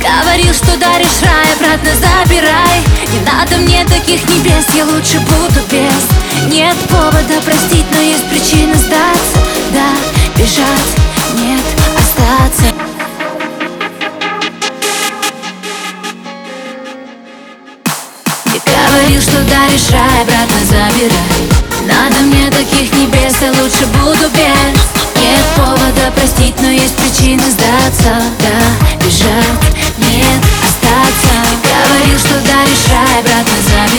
говорил, что даришь рай, обратно забирай. Не надо мне таких небес, я лучше буду без. Нет повода простить, но есть причина сдаться. Да, бежать, нет, остаться. Говорил, что даришь рай, обратно забирай. Надо мне таких небес, я лучше буду без. Нет повода простить, но есть причины сдаться. Да,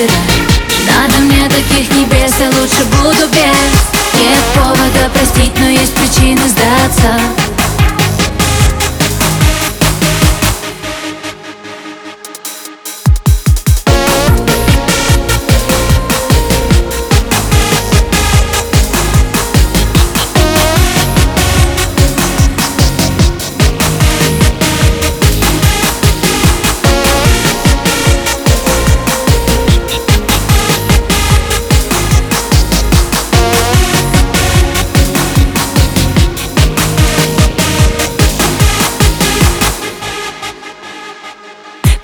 забирай Надо мне таких небес, я лучше буду без. Нет повода простить, но есть причины сдаться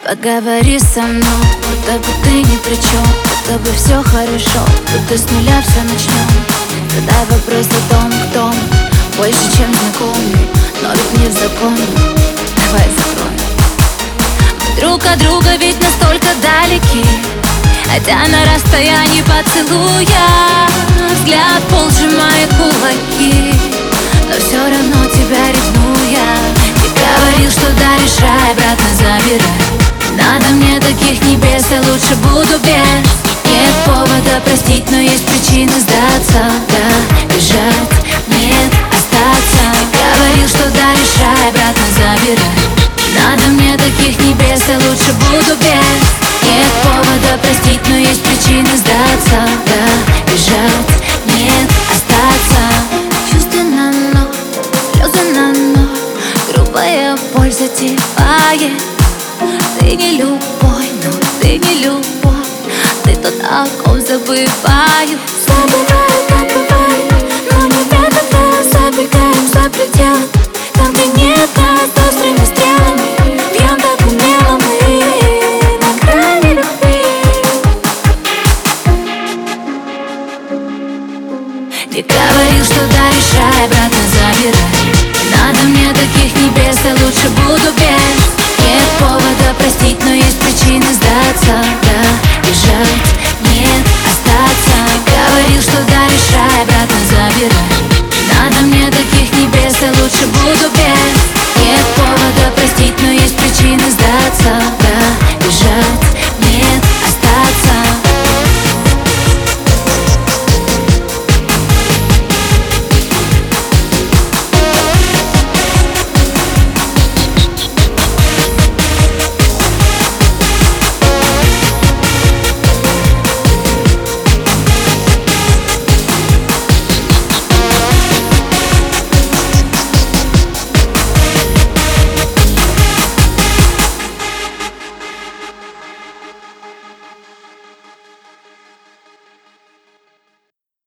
Поговори со мной, будто бы ты ни при чем Будто бы все хорошо, будто с нуля все начнем Задай вопрос о том, кто мы Больше, чем знакомый, но ведь не в законе. Давай закроем. Мы друг от друга ведь настолько далеки Хотя на расстоянии поцелуя Взгляд пол сжимает кулаки. Но все равно тебя ревную я. Ты говорил, что даришь рай, обратно бежать, нет, остаться. Говорил, что даришь рай, обратно забирай. Надо мне таких небес, я лучше буду без. Нет повода простить, но есть причины сдаться. Да, бежать, нет, остаться. Чувства на ноль, слезы на ноль Грубая боль затевает. Ты не любовь, но ты не любовь. Ты тот, о ком забываю. Забываю,